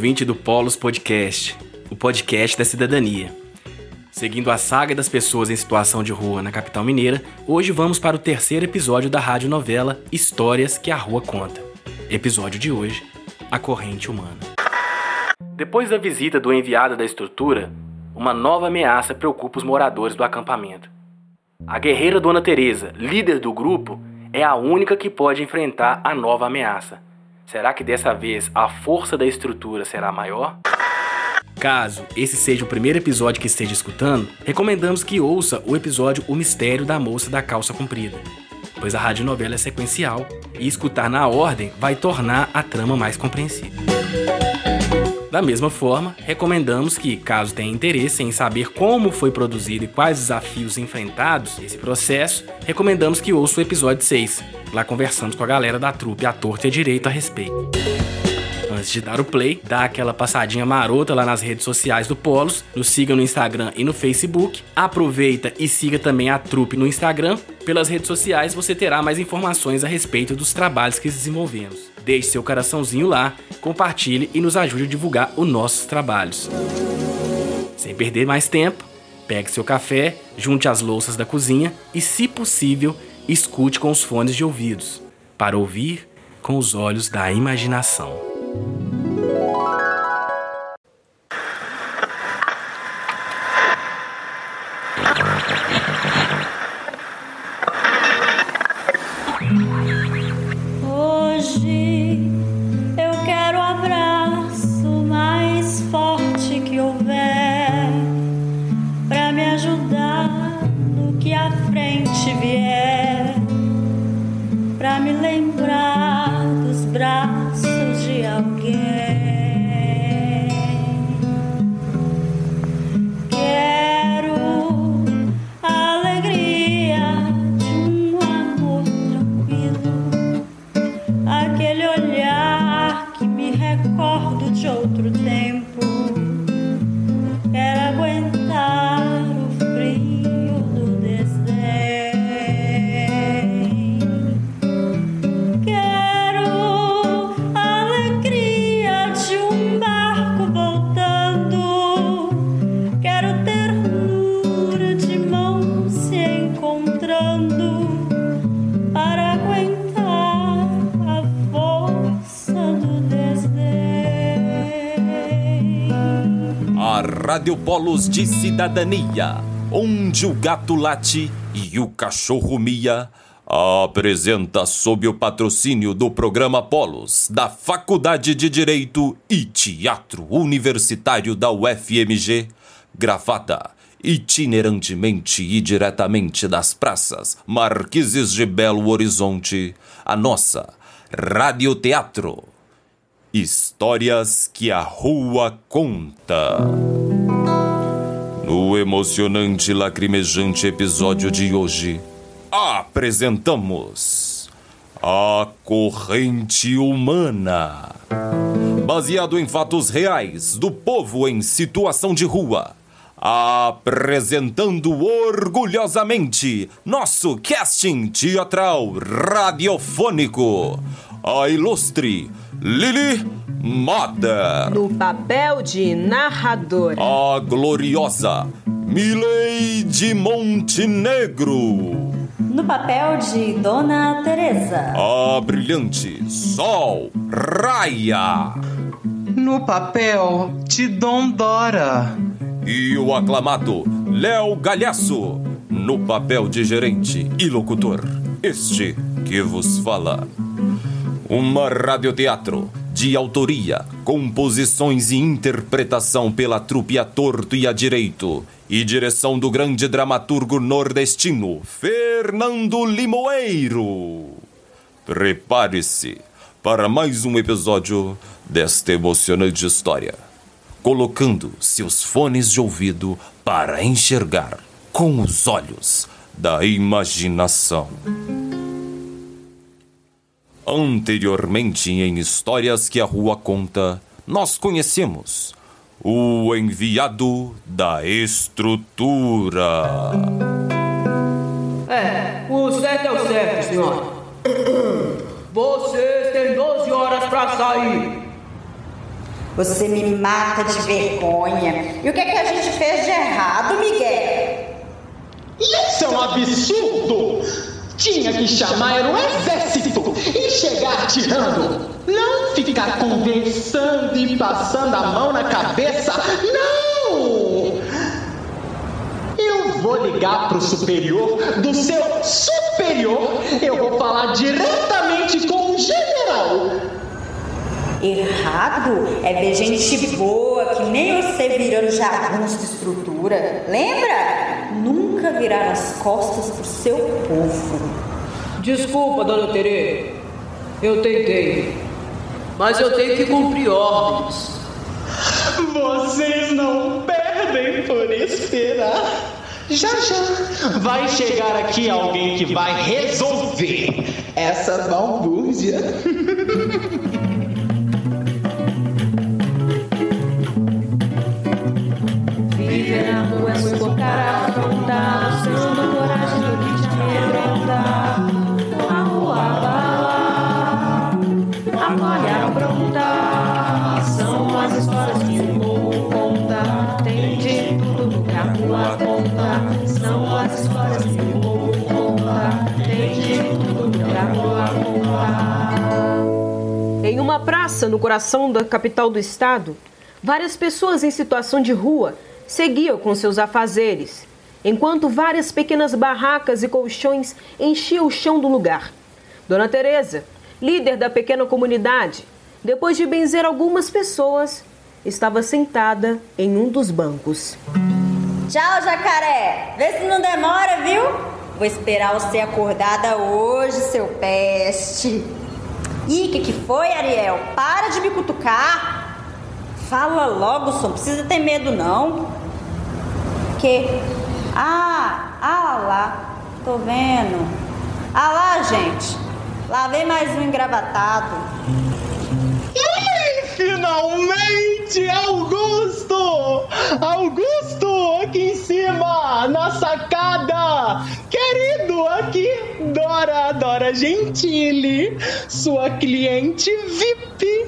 ouvinte do Polos Podcast, o podcast da cidadania. Seguindo a saga das pessoas em situação de rua na capital mineira, hoje vamos para o terceiro episódio da radionovela Histórias que a Rua Conta. Episódio de hoje: A Corrente Humana. Depois da visita do enviado da estrutura, uma nova ameaça preocupa os moradores do acampamento. A guerreira Dona Teresa, líder do grupo, é a única que pode enfrentar a nova ameaça. Será que dessa vez a força da estrutura será maior? Caso esse seja o primeiro episódio que esteja escutando, recomendamos que ouça o episódio O Mistério da Moça da Calça Comprida, pois a radionovela é sequencial e escutar na ordem vai tornar a trama mais compreensível. Da mesma forma, recomendamos que, caso tenha interesse em saber como foi produzido e quais desafios enfrentados esse processo, recomendamos que ouça o episódio 6. Lá conversamos com a galera da trupe à torta e à direito a respeito. Antes de dar o play, dá aquela passadinha marota lá nas redes sociais do Polos, nos siga no Instagram e no Facebook. Aproveita e siga também a trupe no Instagram. Pelas redes sociais você terá mais informações a respeito dos trabalhos que desenvolvemos. Deixe seu coraçãozinho lá, compartilhe e nos ajude a divulgar os nossos trabalhos. Sem perder mais tempo, pegue seu café, junte as louças da cozinha e, se possível, escute com os fones de ouvidos, para ouvir com os olhos da imaginação. Radiopolos de Cidadania, onde o gato late e o cachorro mia, apresenta sob o patrocínio do programa Polos, da Faculdade de Direito e Teatro Universitário da UFMG, gravada itinerantemente e diretamente das praças Marquises de Belo Horizonte, a nossa Radioteatro. Histórias que a rua conta. No emocionante e lacrimejante episódio de hoje, apresentamos A Corrente Humana. Baseado em fatos reais do povo em situação de rua. Apresentando orgulhosamente nosso casting teatral radiofônico. A ilustre Lili Moda. No papel de narradora. A gloriosa Milady Montenegro. No papel de Dona Teresa. A brilhante Sol Raia. No papel de Dom Dora. E o aclamado Léo Galhaço. No papel de gerente e locutor. Este que vos fala. Uma radioteatro de autoria, composições e interpretação pela trupe a torto e a direito, e direção do grande dramaturgo nordestino Fernando Limoeiro. Prepare-se para mais um episódio desta emocionante história, colocando seus fones de ouvido para enxergar com os olhos da imaginação. Anteriormente, em Histórias que a Rua Conta, nós conhecemos o enviado da estrutura. É, o certo é o certo, senhor. Vocês têm 12 horas para sair. Você me mata de vergonha. E o que é que a gente fez de errado, Miguel? Isso é um absurdo! Tinha que chamar o exército e chegar tirando. Não ficar conversando e passando a mão na cabeça. Não! Eu vou ligar pro superior do seu superior. Eu vou falar diretamente com o general. Errado é ver gente boa que nem você virando jagunço de estrutura. Lembra? Nunca virar as costas pro seu povo. Desculpa, dona Tereza. Eu tentei. Mas eu tenho que cumprir ordens. Vocês não perdem por esperar. Já já vai chegar aqui alguém que vai resolver essa balbúrdia. conta. Em uma praça no coração da capital do estado, várias pessoas em situação de rua seguiam com seus afazeres, enquanto várias pequenas barracas e colchões enchiam o chão do lugar. Dona Teresa, líder da pequena comunidade, depois de benzer algumas pessoas, estava sentada em um dos bancos. Tchau, jacaré. Vê se não demora, viu? Vou esperar você acordada hoje, seu peste. Ih, que que foi, Ariel? Para de me cutucar. Fala logo, só não precisa ter medo, não. Que? Ah, ah lá. Tô vendo. Ah lá, gente. Lá vem mais um engravatado. Ai, finalmente, Augusto! Augusto, aqui em cima, na sacada! Querido, aqui, Dora, Dora Gentili, sua cliente VIP.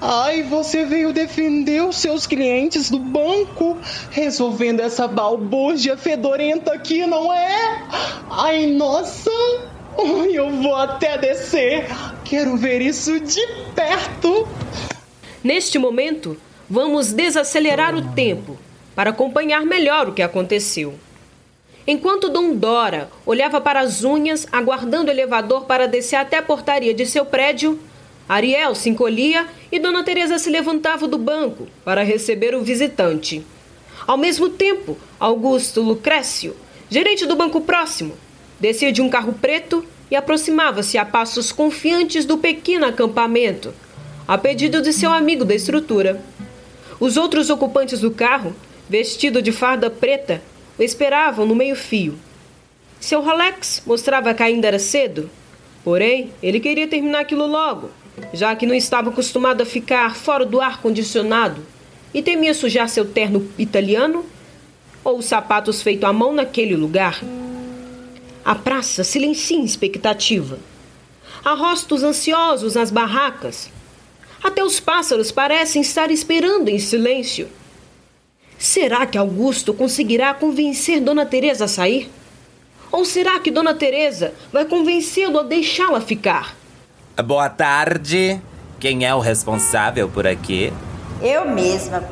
Ai, você veio defender os seus clientes do banco, resolvendo essa balbúrdia fedorenta aqui, não é? Ai, nossa! Eu vou até descer. Quero ver isso de perto. Neste momento, vamos desacelerar o tempo para acompanhar melhor o que aconteceu. Enquanto Dom Dora olhava para as unhas, aguardando o elevador para descer até a portaria de seu prédio, Ariel se encolhia e Dona Teresa se levantava do banco para receber o visitante. Ao mesmo tempo, Augusto Lucrécio, gerente do banco próximo, descia de um carro preto e aproximava-se a passos confiantes do pequeno acampamento, a pedido de seu amigo da estrutura. Os outros ocupantes do carro, vestido de farda preta, o esperavam no meio-fio. Seu Rolex mostrava que ainda era cedo, porém ele queria terminar aquilo logo, já que não estava acostumado a ficar fora do ar-condicionado e temia sujar seu terno italiano ou os sapatos feitos à mão naquele lugar. A praça silencia em expectativa. Há rostos ansiosos nas barracas. Até os pássaros parecem estar esperando em silêncio. Será que Augusto conseguirá convencer Dona Teresa a sair? Ou será que Dona Teresa vai convencê-lo a deixá-la ficar? Boa tarde. Quem é o responsável por aqui? Eu mesma.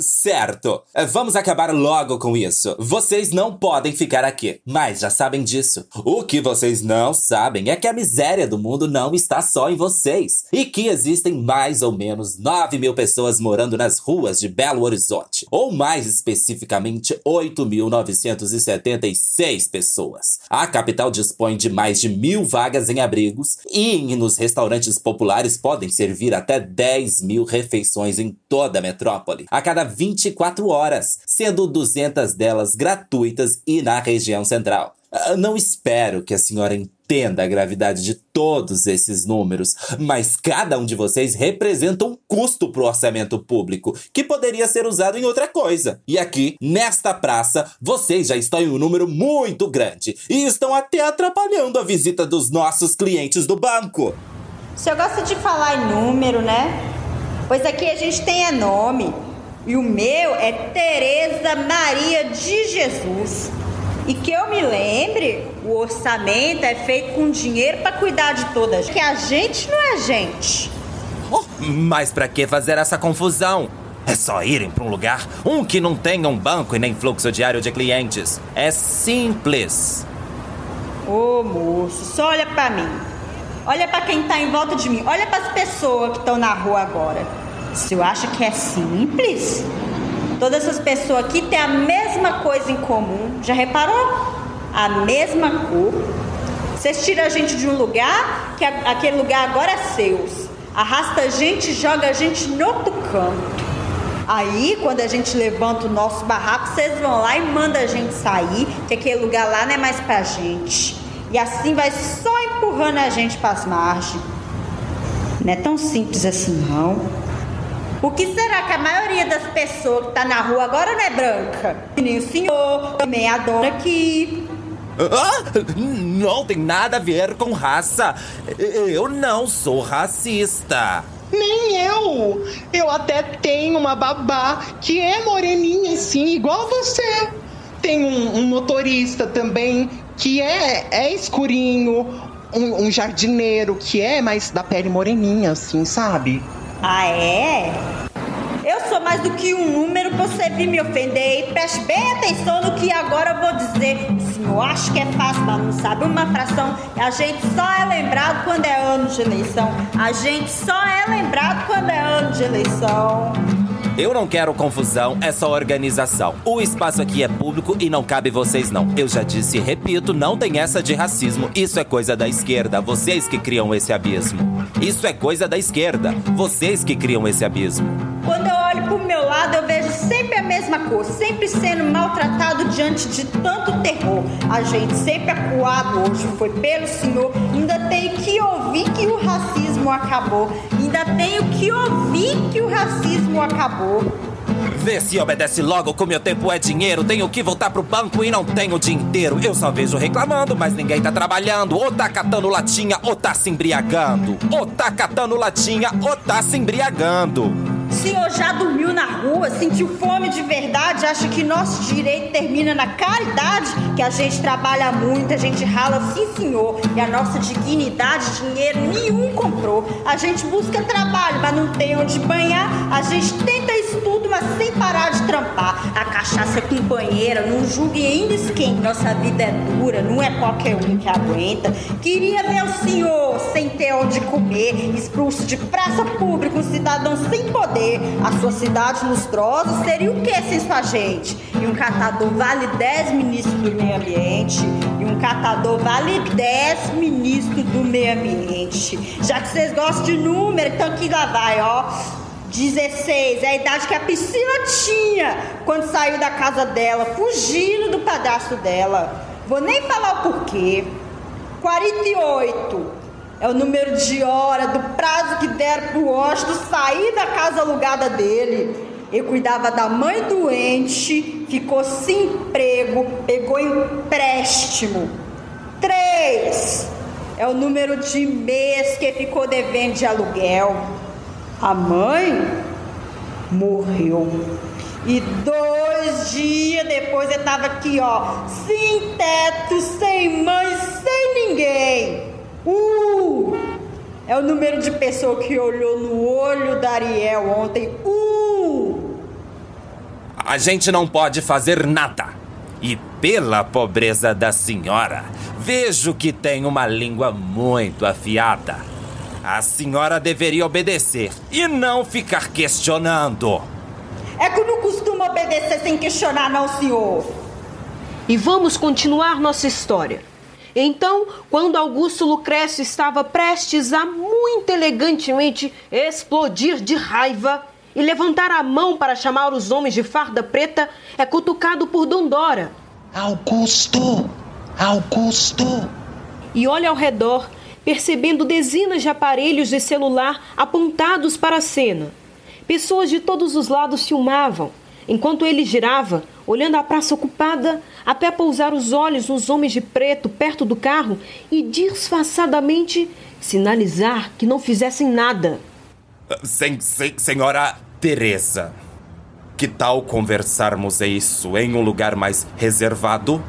Certo. Vamos acabar logo com isso. Vocês não podem ficar aqui, mas já sabem disso. O que vocês não sabem é que a miséria do mundo não está só em vocês e que existem mais ou menos 9 mil pessoas morando nas ruas de Belo Horizonte, ou mais especificamente 8.976 pessoas. A capital dispõe de mais de mil vagas em abrigos e nos restaurantes populares podem servir até 10 mil refeições em toda a metrópole. A cada 24 horas, sendo 200 delas gratuitas e na região central. Ah, Não espero que a senhora entenda a gravidade de todos esses números, mas cada um de vocês representa um custo para o orçamento público que poderia ser usado em outra coisa. E aqui, nesta praça, vocês já estão em um número muito grande e estão até atrapalhando a visita dos nossos clientes do banco. O senhor gosta de falar em número, né? Pois aqui a gente tem é nome. E o meu é Tereza Maria de Jesus. E que eu me lembre, o orçamento é feito com dinheiro para cuidar de todas. Que a gente não é gente. Oh, mas para que fazer essa confusão? É só irem para um lugar, um que não tenha um banco e nem fluxo diário de clientes. É simples. Ô oh, moço, só olha para mim. Olha para quem tá em volta de mim. Olha para as pessoas que estão na rua agora. Se eu acho que é simples, todas essas pessoas aqui têm a mesma coisa em comum. Já reparou? A mesma cor. Vocês tiram a gente de um lugar, que aquele lugar agora é seus. Arrasta a gente, joga a gente no outro canto. Aí, quando a gente levanta o nosso barraco, vocês vão lá e mandam a gente sair, que aquele lugar lá não é mais pra gente. E assim vai só empurrando a gente para as margens. Não é tão simples assim, não. O que será que a maioria das pessoas que tá na rua agora não é branca? Nem o senhor, nem a dona aqui. Ah, não tem nada a ver com raça. Eu não sou racista. Nem eu! Eu até tenho uma babá que é moreninha, assim, igual você. Tem um, um motorista também que é, é escurinho, um, um, jardineiro que é mais da pele moreninha, assim, sabe? Ah, é? Eu sou mais do que um número pra você vir me ofender e preste bem atenção no que agora eu vou dizer. Sim, eu acho que é fácil, mas não sabe uma fração. A gente só é lembrado quando é ano de eleição. A gente só é lembrado quando é ano de eleição. Eu não quero confusão, é só organização. O espaço aqui é público e não cabe vocês não. Eu já disse e repito, não tem essa de racismo. Isso é coisa da esquerda, vocês que criam esse abismo. Isso é coisa da esquerda, vocês que criam esse abismo. Quando eu pro meu lado, eu vejo sempre a mesma cor, sempre sendo maltratado diante de tanto terror. A gente sempre acuado hoje foi pelo Senhor. Ainda tenho que ouvir que o racismo acabou. Ainda tenho que ouvir que o racismo acabou. Vê se obedece logo, que o meu tempo é dinheiro. Tenho que voltar pro banco e não tenho o dia inteiro. Eu só vejo reclamando, mas ninguém tá trabalhando. Ou tá catando latinha, ou tá se embriagando. Ou tá catando latinha, ou tá se embriagando. O senhor já dormiu na rua, sentiu fome de verdade, acha que nosso direito termina na caridade? Que a gente trabalha muito, a gente rala, sim senhor, e a nossa dignidade, dinheiro nenhum comprou. A gente busca trabalho, mas não tem onde banhar. A gente tenta sem parar de trampar. A cachaça é companheira, não julgue ainda esquente. Nossa vida é dura, não é qualquer um que aguenta. Queria ver o senhor sem ter onde comer, expulso de praça pública, um cidadão sem poder a sua cidade lustrosa seria o que sem sua gente? E um catador vale 10 ministros do meio ambiente. E um catador vale 10 ministros do meio ambiente. Já que vocês gostam de número, então aqui lá vai, ó. 16 é a idade que a Priscila tinha quando saiu da casa dela, fugindo do padastro dela. Vou nem falar o porquê. 48 é o número de hora do prazo que deram para o sair da casa alugada dele. Ele cuidava da mãe doente, ficou sem emprego, pegou empréstimo. Três é o número de mês que ficou devendo de aluguel. A mãe morreu. E dois dias depois ele estava aqui, ó, sem teto, sem mãe, sem ninguém. Uh! É o número de pessoa que olhou no olho da Ariel ontem. Uh! A gente não pode fazer nada. E pela pobreza da senhora, vejo que tem uma língua muito afiada. A senhora deveria obedecer e não ficar questionando. É que eu não costumo obedecer sem questionar, não, senhor. E vamos continuar nossa história. Então, quando Augusto Lucrécio estava prestes a muito elegantemente explodir de raiva e levantar a mão para chamar os homens de farda preta, é cutucado por Dondora. Augusto! Augusto! E olha ao redor, percebendo dezenas de aparelhos de celular apontados para a cena. Pessoas de todos os lados filmavam, enquanto ele girava, olhando a praça ocupada, até pousar os olhos nos homens de preto perto do carro e disfarçadamente sinalizar que não fizessem nada. Sen, sen, senhora Teresa, que tal conversarmos isso em um lugar mais reservado,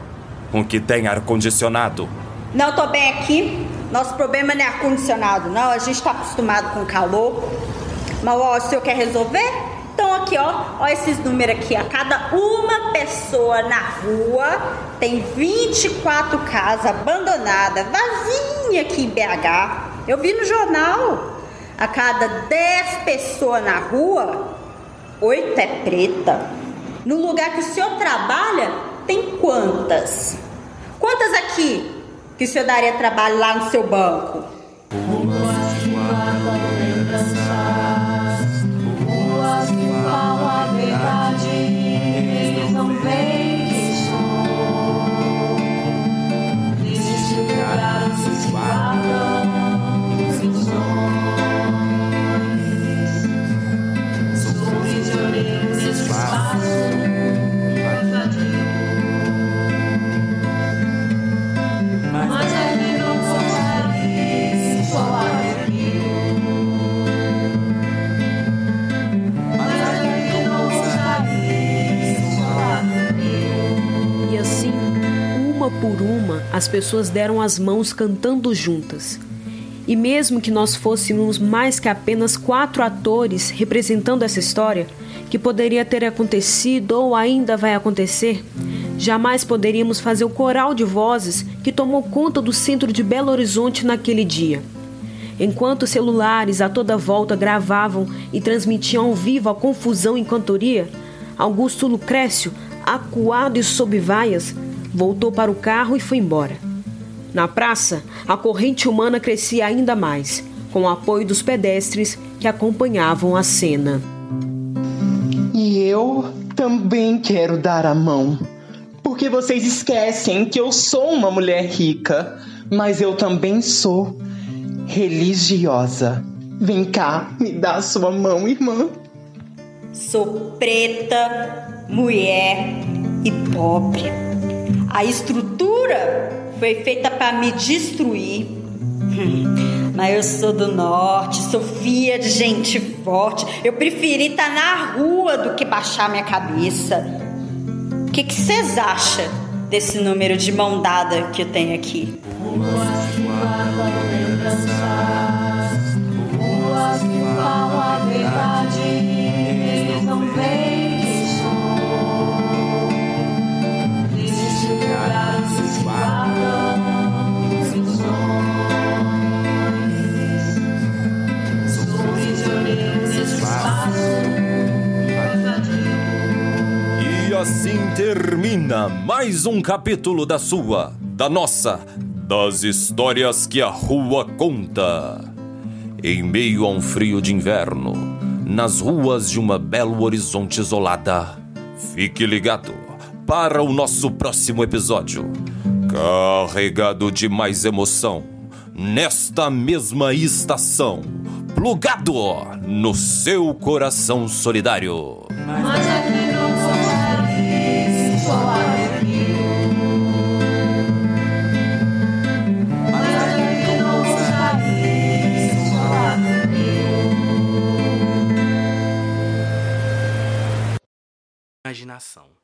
com que tem ar-condicionado? Não, tô bem aqui. Nosso problema não é ar-condicionado, não. A gente tá acostumado com calor. Mas, ó, o senhor quer resolver? Então, aqui, ó, ó esses números aqui. A cada uma pessoa na rua tem 24 casas abandonadas, vazinha aqui em BH. Eu vi no jornal. A cada 10 pessoas na rua, 8 é preta. No lugar que o senhor trabalha, tem quantas? Quantas aqui que o senhor daria trabalho lá no seu banco? As pessoas deram as mãos cantando juntas. E mesmo que nós fôssemos mais que apenas quatro atores representando essa história, que poderia ter acontecido ou ainda vai acontecer, jamais poderíamos fazer o coral de vozes que tomou conta do centro de Belo Horizonte naquele dia. Enquanto celulares a toda volta gravavam e transmitiam ao vivo a confusão em cantoria, Augusto Lucrécio, acuado e sob vaias, voltou para o carro e foi embora. Na praça, a corrente humana crescia ainda mais, com o apoio dos pedestres que acompanhavam a cena. E eu também quero dar a mão. Porque vocês esquecem que eu sou uma mulher rica, mas eu também sou religiosa. Vem cá, me dá a sua mão, irmã. Sou preta, mulher e pobre. A estrutura foi feita para me destruir. Hum, Mas eu sou do norte, sou filha de gente forte. Eu preferi estar na rua do que baixar minha cabeça. O que que vocês acham desse número de mão dada que eu tenho aqui? Ruas que falam a verdade, eles não veem mais um capítulo da sua, da nossa, das histórias que a rua conta. Em meio a um frio de inverno, nas ruas de uma Belo Horizonte isolada, fique ligado para o nosso próximo episódio, carregado de mais emoção, nesta mesma estação, plugado no seu coração solidário. Mas Imaginação.